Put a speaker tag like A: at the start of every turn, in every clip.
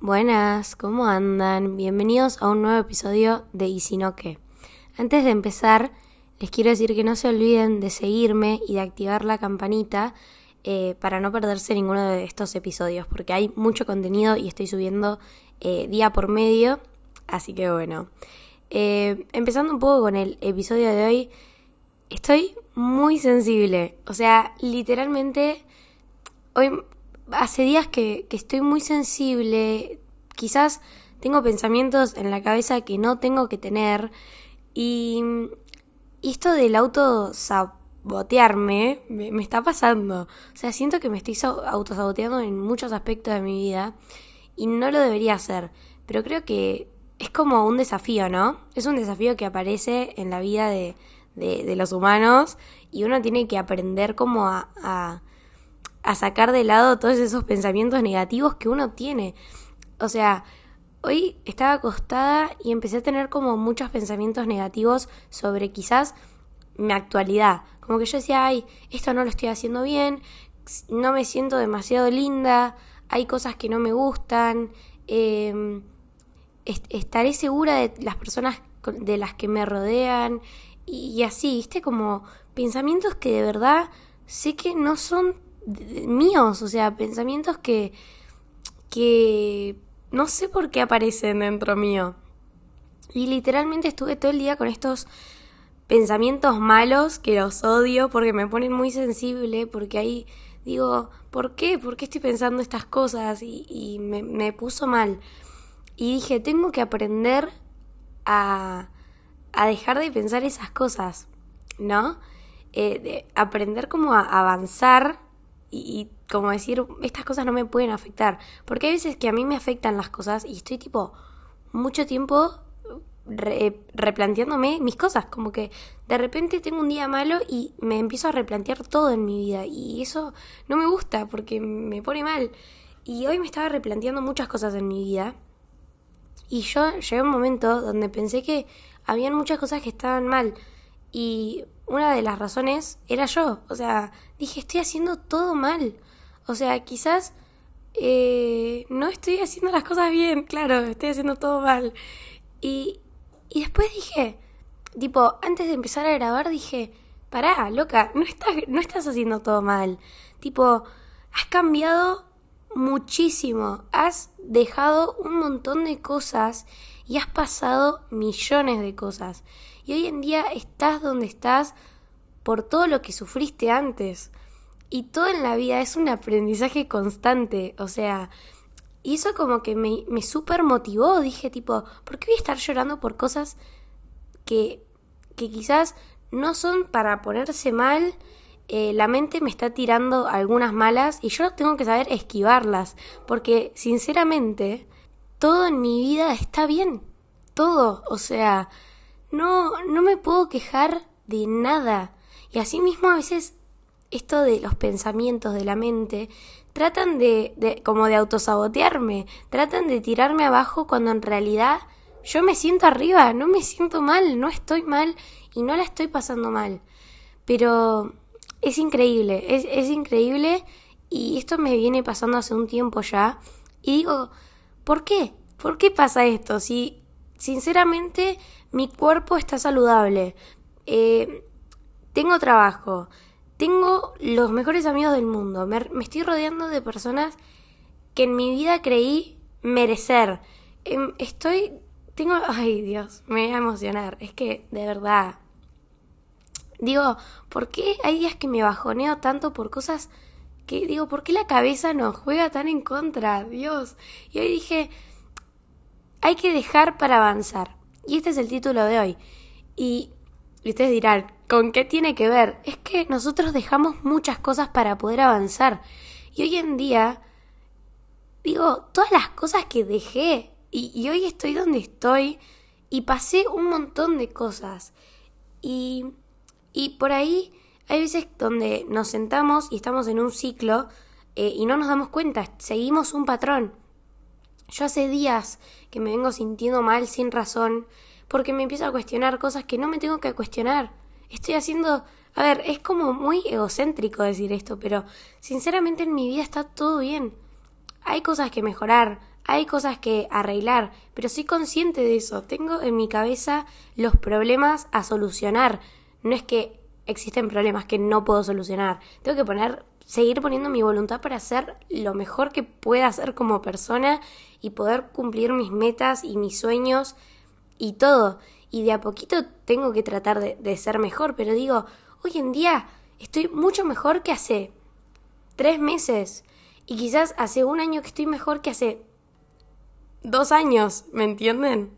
A: Buenas, ¿cómo andan? Bienvenidos a un nuevo episodio de Y si no qué. Antes de empezar, les quiero decir que no se olviden de seguirme y de activar la campanita eh, para no perderse ninguno de estos episodios, porque hay mucho contenido y estoy subiendo eh, día por medio, así que bueno. Eh, empezando un poco con el episodio de hoy, estoy muy sensible, o sea, literalmente hoy hace días que, que estoy muy sensible, quizás tengo pensamientos en la cabeza que no tengo que tener y, esto del auto sabotearme me, me, está pasando. O sea, siento que me estoy autosaboteando en muchos aspectos de mi vida y no lo debería hacer. Pero creo que es como un desafío, ¿no? Es un desafío que aparece en la vida de, de, los humanos y uno tiene que aprender como a, a, a sacar de lado todos esos pensamientos negativos que uno tiene. O sea, hoy estaba acostada y empecé a tener como muchos pensamientos negativos sobre quizás mi actualidad. Como que yo decía, ay, esto no lo estoy haciendo bien, no me siento demasiado linda, hay cosas que no me gustan, eh, estaré segura de las personas de las que me rodean y, así, viste, como pensamientos que de verdad sé que no son míos, o sea, pensamientos que, que no sé por qué aparecen dentro mío. Y literalmente estuve todo el día con estos pensamientos malos que los odio porque me ponen muy sensible, porque ahí digo, ¿por qué? ¿Por qué estoy pensando estas cosas? Y, me, me, puso mal. Y dije, tengo que aprender a, a dejar de pensar esas cosas, ¿no? Eh, de aprender como a avanzar y, como decir, estas cosas no me pueden afectar. Porque hay veces que a mí me afectan las cosas y estoy tipo mucho tiempo replanteándome mis cosas. Como que de repente tengo un día malo y me empiezo a replantear todo en mi vida. Y eso no me gusta porque me pone mal. Y hoy me estaba replanteando muchas cosas en mi vida. Y yo llegué a un momento donde pensé que habían muchas cosas que estaban mal. Y una de las razones era yo. O sea, dije, estoy haciendo todo mal. O sea, quizás eh, no estoy haciendo las cosas bien, claro, estoy haciendo todo mal. Y, y después dije, tipo, antes de empezar a grabar dije, pará, loca, no estás, no estás haciendo todo mal. Tipo, has cambiado muchísimo, has dejado un montón de cosas y has pasado millones de cosas. Y hoy en día estás donde estás por todo lo que sufriste antes. Y todo en la vida es un aprendizaje constante. O sea, y eso como que me, me súper motivó. Dije tipo, ¿por qué voy a estar llorando por cosas que, que quizás no son para ponerse mal? Eh, la mente me está tirando algunas malas y yo tengo que saber esquivarlas. Porque sinceramente, todo en mi vida está bien. Todo. O sea, no, no me puedo quejar de nada. Y así mismo a veces esto de los pensamientos de la mente tratan de, de como de autosabotearme, tratan de tirarme abajo cuando en realidad yo me siento arriba, no me siento mal, no estoy mal y no la estoy pasando mal. Pero es increíble, es, es increíble y esto me viene pasando hace un tiempo ya y digo, ¿por qué? ¿Por qué pasa esto? Si sinceramente mi cuerpo está saludable, eh, tengo trabajo, tengo los mejores amigos del mundo, me, estoy rodeando de personas que en mi vida creí merecer. Em, estoy, tengo, ay Dios, me voy a emocionar, es que de verdad, digo, ¿por qué hay días que me bajoneo tanto por cosas que digo, ¿por qué la cabeza nos juega tan en contra? Dios. Y hoy dije, hay que dejar para avanzar. Y este es el título de hoy. Y, ustedes dirán, ¿con qué tiene que ver? Es que nosotros dejamos muchas cosas para poder avanzar. Y hoy en día, digo, todas las cosas que dejé, y, hoy estoy donde estoy, y pasé un montón de cosas. Y, y por ahí hay veces donde nos sentamos y estamos en un ciclo eh, y no nos damos cuenta, seguimos un patrón. Yo hace días que me vengo sintiendo mal sin razón porque me empiezo a cuestionar cosas que no me tengo que cuestionar. Estoy haciendo... A ver, es como muy egocéntrico decir esto, pero sinceramente en mi vida está todo bien. Hay cosas que mejorar, hay cosas que arreglar, pero soy consciente de eso. Tengo en mi cabeza los problemas a solucionar. No es que existen problemas que no puedo solucionar. Tengo que poner, seguir poniendo mi voluntad para hacer lo mejor que pueda hacer como persona y poder cumplir mis metas y mis sueños y todo. Y de a poquito tengo que tratar de, de ser mejor, pero digo, hoy en día estoy mucho mejor que hace tres meses. Y quizás hace un año que estoy mejor que hace dos años, ¿me entienden?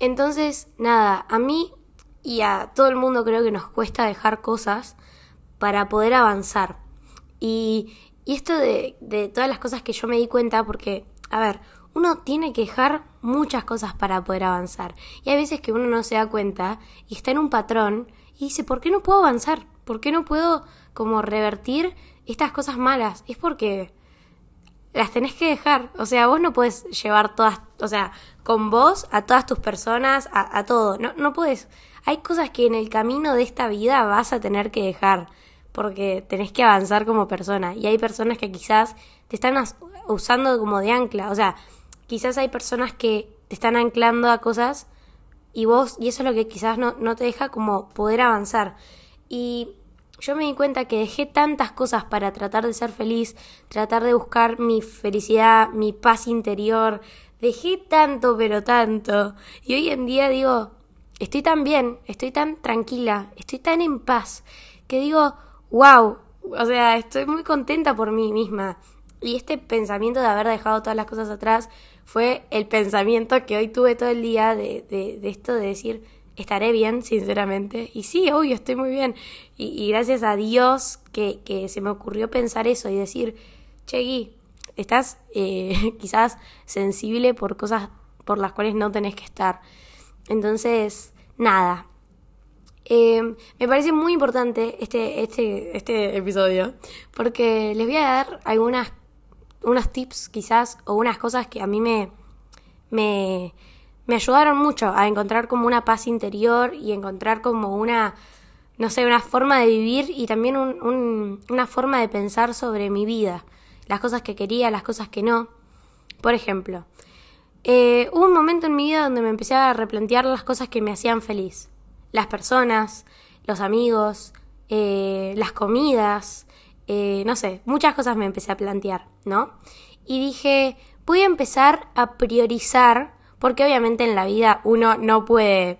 A: Entonces, nada, a mí y a todo el mundo creo que nos cuesta dejar cosas para poder avanzar. Y, y esto de, de todas las cosas que yo me di cuenta, porque, a ver, uno tiene que dejar muchas cosas para poder avanzar. Y hay veces que uno no se da cuenta y está en un patrón y dice, ¿por qué no puedo avanzar? ¿Por qué no puedo como revertir estas cosas malas? Es porque las tenés que dejar. O sea, vos no puedes llevar todas, o sea, con vos a todas tus personas, a, todo. No, no puedes. Hay cosas que en el camino de esta vida vas a tener que dejar porque tenés que avanzar como persona. Y hay personas que quizás te están usando como de ancla. O sea, quizás hay personas que te están anclando a cosas y vos, y eso es lo que quizás no, no te deja como poder avanzar. Y yo me di cuenta que dejé tantas cosas para tratar de ser feliz, tratar de buscar mi felicidad, mi paz interior. Dejé tanto, pero tanto. Y hoy en día digo, estoy tan bien, estoy tan tranquila, estoy tan en paz, que digo, wow, o sea, estoy muy contenta por mí misma. Y este pensamiento de haber dejado todas las cosas atrás fue el pensamiento que hoy tuve todo el día de, de, esto de decir, estaré bien, sinceramente. Y sí, obvio, estoy muy bien. Y, gracias a Dios que, que, se me ocurrió pensar eso y decir, che, estás eh, quizás sensible por cosas por las cuales no tenés que estar. Entonces, nada. Eh, me parece muy importante este, este, este episodio porque les voy a dar algunas unos tips quizás o unas cosas que a mí me, me, me ayudaron mucho a encontrar como una paz interior y encontrar como una, no sé, una forma de vivir y también un, una forma de pensar sobre mi vida, las cosas que quería, las cosas que no. Por ejemplo, eh, hubo un momento en mi vida donde me empecé a replantear las cosas que me hacían feliz. Las personas, los amigos, eh, las comidas, eh, no sé, muchas cosas me empecé a plantear, ¿no? Y dije, voy a empezar a priorizar porque obviamente en la vida uno no puede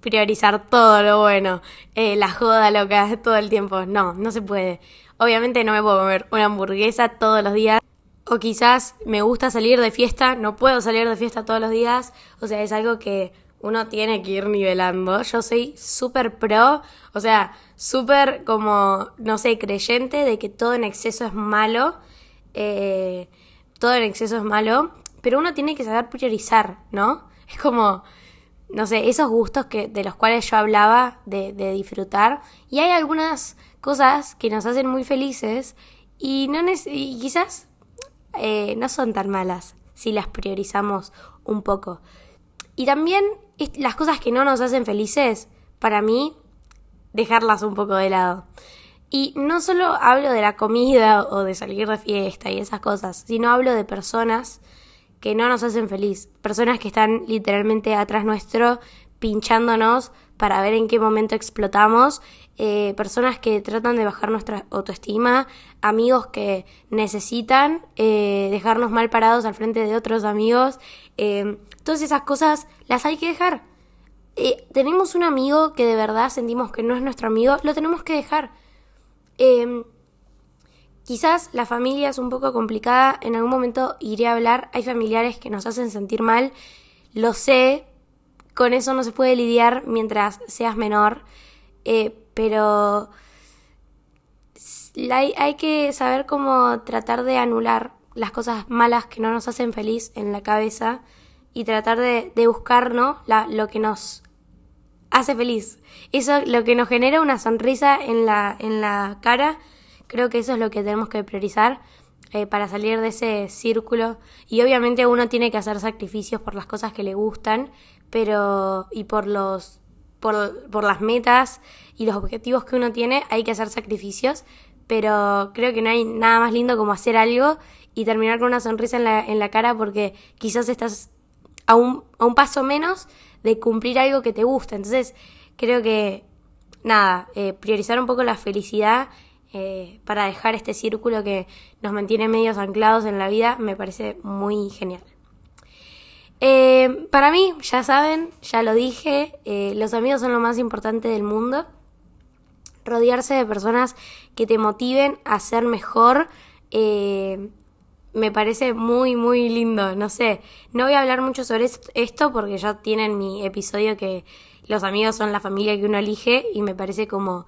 A: priorizar todo lo bueno, eh, la joda loca todo el tiempo, no, no se puede. Obviamente no me puedo comer una hamburguesa todos los días. O quizás me gusta salir de fiesta, no puedo salir de fiesta todos los días. O sea, es algo que uno tiene que ir nivelando. Yo soy súper pro, o sea, súper como, no sé, creyente de que todo en exceso es malo. Eh, todo en exceso es malo pero uno tiene que saber priorizar, ¿no? Es como, no sé, esos gustos que, de los cuales yo hablaba de, disfrutar. Y hay algunas cosas que nos hacen muy felices y, no y quizás eh, no son tan malas si las priorizamos un poco. Y también las cosas que no nos hacen felices, para mí, dejarlas un poco de lado. Y no solo hablo de la comida o de salir de fiesta y esas cosas, sino hablo de personas que no nos hacen feliz. Personas que están literalmente atrás nuestro pinchándonos para ver en qué momento explotamos. Eh, personas que tratan de bajar nuestra autoestima. Amigos que necesitan eh, dejarnos mal parados al frente de otros amigos. Eh, todas esas cosas las hay que dejar. tenemos un amigo que de verdad sentimos que no es nuestro amigo, lo tenemos que dejar. Quizás la familia es un poco complicada, en algún momento iré a hablar, hay familiares que nos hacen sentir mal, lo sé, con eso no se puede lidiar mientras seas menor, eh, pero hay, hay, que saber cómo tratar de anular las cosas malas que no nos hacen feliz en la cabeza y tratar de, de buscar ¿no? La, lo que nos hace feliz. Eso lo que nos genera una sonrisa en la, en la cara Creo que eso es lo que tenemos que priorizar eh, para salir de ese círculo. Y obviamente uno tiene que hacer sacrificios por las cosas que le gustan, pero y por los por, por las metas y los objetivos que uno tiene hay que hacer sacrificios, pero creo que no hay nada más lindo como hacer algo y terminar con una sonrisa en la, en la cara porque quizás estás a un, paso menos de cumplir algo que te gusta. Entonces, creo que, nada, eh, priorizar un poco la felicidad eh, para dejar este círculo que nos mantiene medios anclados en la vida me parece muy genial. Eh, para mí, ya saben, ya lo dije, los amigos son lo más importante del mundo. Rodearse de personas que te motiven a ser mejor me parece muy, muy lindo. No sé, no voy a hablar mucho sobre esto porque ya tienen mi episodio que los amigos son la familia que uno elige y me parece como,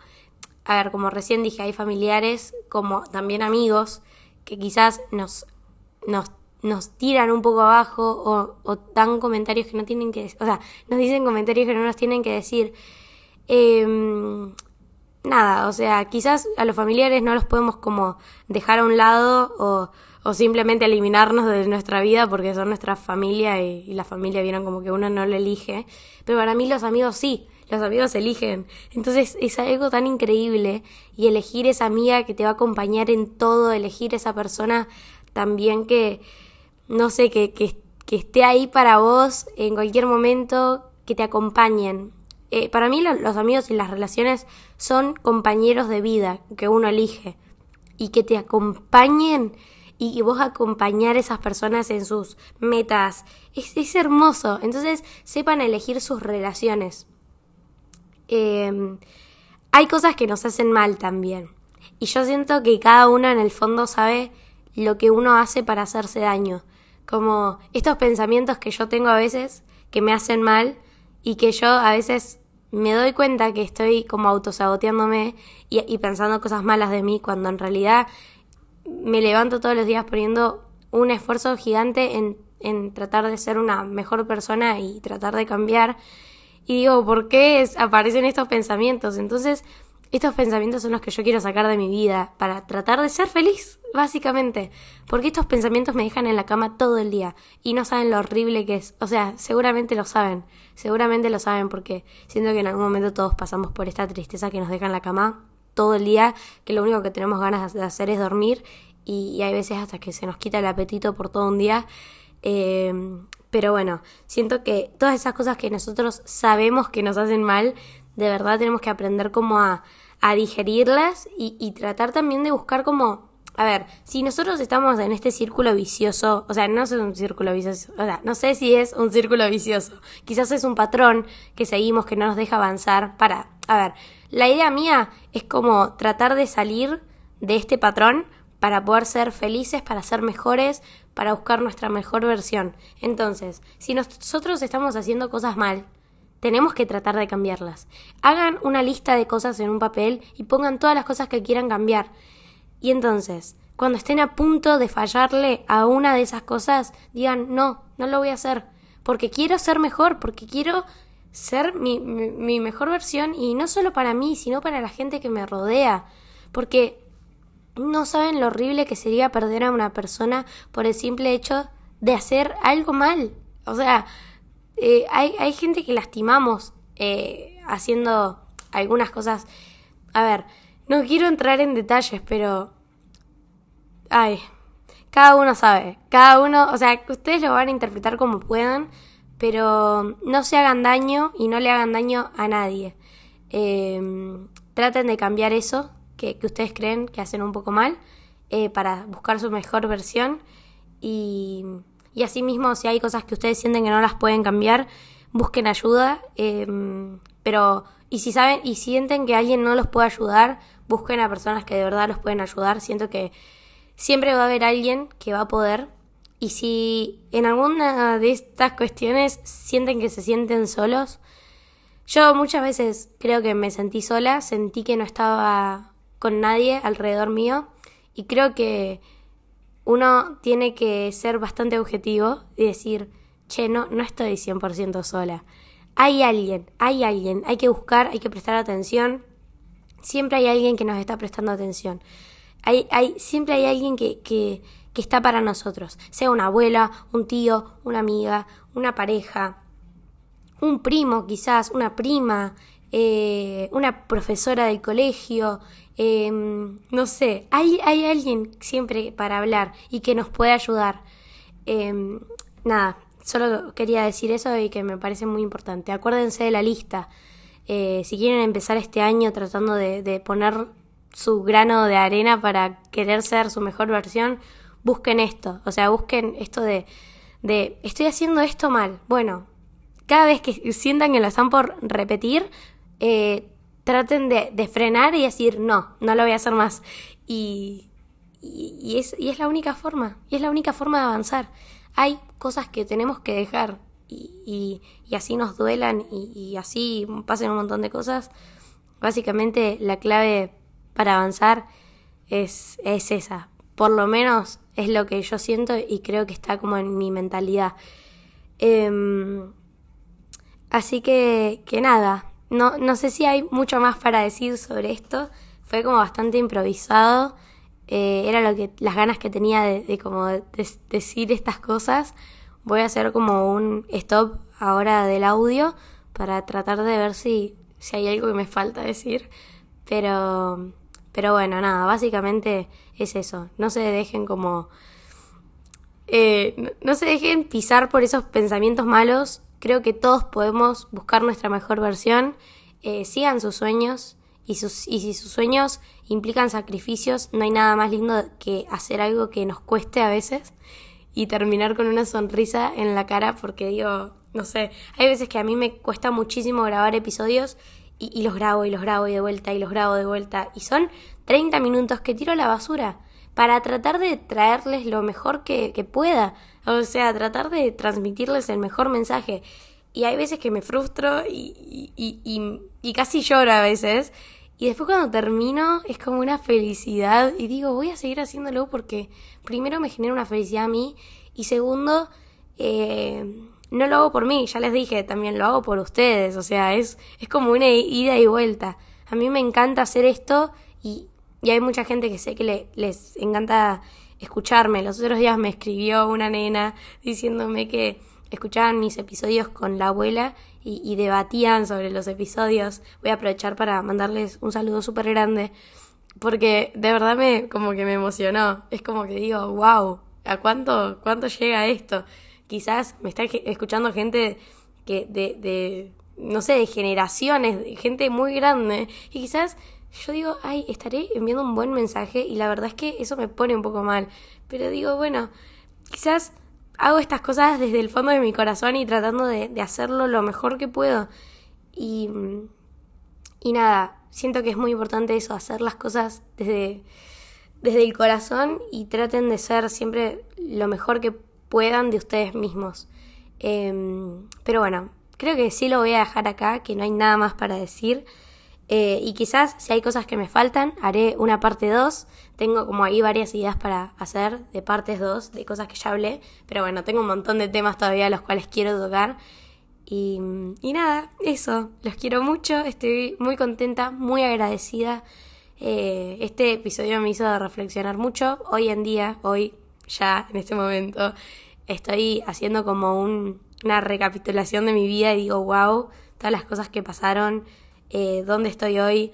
A: a ver, como recién dije, hay familiares como también amigos que quizás nos, nos, nos tiran un poco abajo o, o dan comentarios que no tienen que decir, o sea, nos dicen comentarios que no nos tienen que decir. Em, nada, o sea, quizás a los familiares no los podemos como dejar a un lado o o simplemente eliminarnos de nuestra vida porque son nuestra familia y, la familia vieron como que uno no lo elige. Pero para mí los amigos sí, los amigos eligen. Entonces es algo tan increíble y elegir esa amiga que te va a acompañar en todo, elegir esa persona también que, no sé, que, que, esté ahí para vos en cualquier momento, que te acompañen. Eh, para mí los amigos y las relaciones son compañeros de vida que uno elige y que te acompañen y, vos acompañar a esas personas en sus metas. Es, es hermoso. Entonces, sepan elegir sus relaciones. Em, hay cosas que nos hacen mal también. Y yo siento que cada uno en el fondo sabe lo que uno hace para hacerse daño. Como estos pensamientos que yo tengo a veces que me hacen mal y que yo a veces me doy cuenta que estoy como autosaboteándome y, y pensando cosas malas de mí cuando en realidad me levanto todos los días poniendo un esfuerzo gigante en, en tratar de ser una mejor persona y tratar de cambiar. Y digo, ¿por qué aparecen estos pensamientos? Entonces, estos pensamientos son los que yo quiero sacar de mi vida para tratar de ser feliz, básicamente. Porque estos pensamientos me dejan en la cama todo el día y no saben lo horrible que es. O sea, seguramente lo saben, seguramente lo saben porque siento que en algún momento todos pasamos por esta tristeza que nos deja en la cama todo el día, que lo único que tenemos ganas de hacer es dormir y, hay veces hasta que se nos quita el apetito por todo un día. Em, pero bueno, siento que todas esas cosas que nosotros sabemos que nos hacen mal, de verdad tenemos que aprender como a, a digerirlas y, y tratar también de buscar como a ver, si nosotros estamos en este círculo vicioso, o sea, no es un círculo vicioso, o sea, no sé si es un círculo vicioso, quizás es un patrón que seguimos que no nos deja avanzar para, a ver, la idea mía es como tratar de salir de este patrón para poder ser felices, para ser mejores, para buscar nuestra mejor versión. Entonces, si nosotros estamos haciendo cosas mal, tenemos que tratar de cambiarlas. Hagan una lista de cosas en un papel y pongan todas las cosas que quieran cambiar. Y entonces, cuando estén a punto de fallarle a una de esas cosas, digan, no, no lo voy a hacer, porque quiero ser mejor, porque quiero ser mi, mi, mejor versión y no solo para mí, sino para la gente que me rodea, porque no saben lo horrible que sería perder a una persona por el simple hecho de hacer algo mal. O sea, eh, hay, hay, gente que lastimamos eh, haciendo algunas cosas. A ver, no quiero entrar en detalles, pero... Ay, cada uno sabe. Cada uno, o sea, ustedes lo van a interpretar como puedan, pero no se hagan daño y no le hagan daño a nadie. Em, traten de cambiar eso que, ustedes creen que hacen un poco mal eh, para buscar su mejor versión y, y asimismo si hay cosas que ustedes sienten que no las pueden cambiar, busquen ayuda, em, pero y si saben y sienten que alguien no los puede ayudar, busquen a personas que de verdad los pueden ayudar. Siento que siempre va a haber alguien que va a poder. Y si en alguna de estas cuestiones sienten que se sienten solos, yo muchas veces creo que me sentí sola, sentí que no estaba con nadie alrededor mío y creo que uno tiene que ser bastante objetivo y decir, che, no, no estoy 100% sola. Hay alguien, hay alguien, hay que buscar, hay que prestar atención siempre hay alguien que nos está prestando atención. Hay, hay, siempre hay alguien que, que, está para nosotros, sea una abuela, un tío, una amiga, una pareja, un primo quizás, una prima, eh, una profesora del colegio, em, no sé, hay, hay alguien siempre para hablar y que nos puede ayudar. Em, nada, solo quería decir eso y que me parece muy importante. Acuérdense de la lista. Eh, si quieren empezar este año tratando de poner su grano de arena para querer ser su mejor versión, busquen esto. O sea, busquen esto de, de estoy haciendo esto mal. Bueno, cada vez que sientan que lo están por repetir, eh, traten de, frenar y decir, no, no lo voy a hacer más. Y, y, es, y es la única forma, y es la única forma de avanzar. Hay cosas que tenemos que dejar y, y así nos duelan y, así pasen un montón de cosas. Básicamente la clave para avanzar es, es esa. Por lo menos es lo que yo siento y creo que está como en mi mentalidad. Em, así que, que nada, no, no sé si hay mucho más para decir sobre esto. Fue como bastante improvisado. Eh, era lo que las ganas que tenía de, como decir estas cosas. Voy a hacer como un stop ahora del audio para tratar de ver si, si hay algo que me falta decir. Pero, pero bueno, nada, básicamente es eso. No se dejen como... Eh, no se dejen pisar por esos pensamientos malos Creo que todos podemos buscar nuestra mejor versión, eh, sigan sus sueños y, sus, y si sus sueños implican sacrificios, no hay nada más lindo que hacer algo que nos cueste a veces y terminar con una sonrisa en la cara porque digo, no sé, hay veces que a mí me cuesta muchísimo grabar episodios y, y, los grabo y los grabo y de vuelta y los grabo de vuelta y son 30 minutos que tiro a la basura para tratar de traerles lo mejor que, pueda. O sea, tratar de transmitirles el mejor mensaje. Y hay veces que me frustro y, y, y, casi lloro a veces. Y después cuando termino es como una felicidad y digo, voy a seguir haciéndolo porque primero me genera una felicidad a mí y segundo, eh, no lo hago por mí, ya les dije, también lo hago por ustedes, o sea, es, es como una ida y vuelta. A mí me encanta hacer esto y y hay mucha gente que sé que le, les encanta escucharme. Los otros días me escribió una nena diciéndome que escuchaban mis episodios con la abuela y, debatían sobre los episodios. Voy a aprovechar para mandarles un saludo súper grande porque de verdad me como que me emocionó. Es como que digo, wow, ¿a cuánto, cuánto llega esto? Quizás me está escuchando gente que de, de no sé, de generaciones, gente muy grande y quizás yo digo, ay, estaré enviando un buen mensaje y la verdad es que eso me pone un poco mal. Pero digo, bueno, quizás hago estas cosas desde el fondo de mi corazón y tratando de, hacerlo lo mejor que puedo. Y, y nada, siento que es muy importante eso, hacer las cosas desde, desde el corazón y traten de ser siempre lo mejor que puedan de ustedes mismos. Em, pero bueno, creo que sí lo voy a dejar acá, que no hay nada más para decir. Eh, y quizás si hay cosas que me faltan, haré una parte 2. Tengo como ahí varias ideas para hacer de partes 2, de cosas que ya hablé. Pero bueno, tengo un montón de temas todavía los cuales quiero tocar. Y, nada, eso. Los quiero mucho. Estoy muy contenta, muy agradecida. Eh, este episodio me hizo reflexionar mucho. Hoy en día, hoy ya en este momento, estoy haciendo como un, una recapitulación de mi vida y digo, wow, todas las cosas que pasaron eh, dónde estoy hoy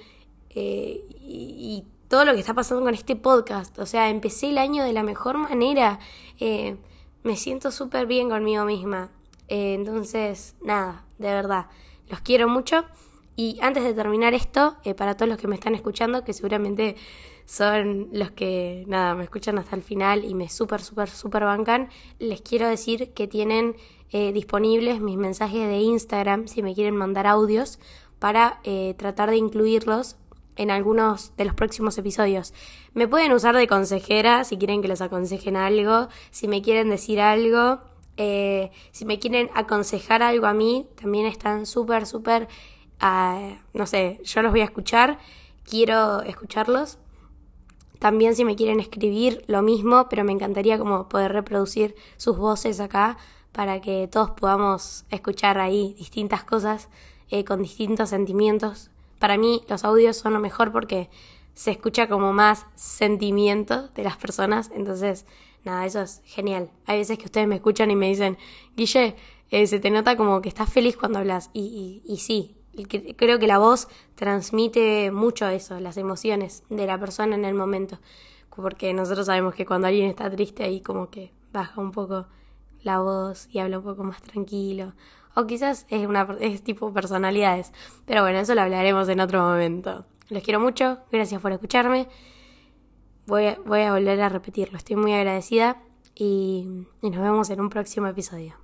A: eh, y, todo lo que está pasando con este podcast. O sea, empecé el año de la mejor manera. Eh, me siento súper bien conmigo misma. entonces, nada, de verdad, los quiero mucho. Y antes de terminar esto, para todos los que me están escuchando, que seguramente son los que, nada, me escuchan hasta el final y me súper, súper, súper bancan, les quiero decir que tienen disponibles mis mensajes de Instagram si me quieren mandar audios para eh, tratar de incluirlos en algunos de los próximos episodios. Me pueden usar de consejera si quieren que les aconsejen algo, si me quieren decir algo, eh, si me quieren aconsejar algo a mí, también están súper, súper, ah, no sé, yo los voy a escuchar, quiero escucharlos. También si me quieren escribir, lo mismo, pero me encantaría como poder reproducir sus voces acá para que todos podamos escuchar ahí distintas cosas eh, con distintos sentimientos. Para mí los audios son lo mejor porque se escucha como más sentimiento de las personas, entonces nada, eso es genial. Hay veces que ustedes me escuchan y me dicen, Guille, eh, se te nota como que estás feliz cuando hablas. Y, y, sí, creo que la voz transmite mucho eso, las emociones de la persona en el momento. Porque nosotros sabemos que cuando alguien está triste ahí como que baja un poco la voz y habla un poco más tranquilo. O quizás es, una, es tipo personalidades. Pero bueno, eso lo hablaremos en otro momento. Los quiero mucho, gracias por escucharme. Voy a, voy a volver a repetirlo, estoy muy agradecida y, y nos vemos en un próximo episodio.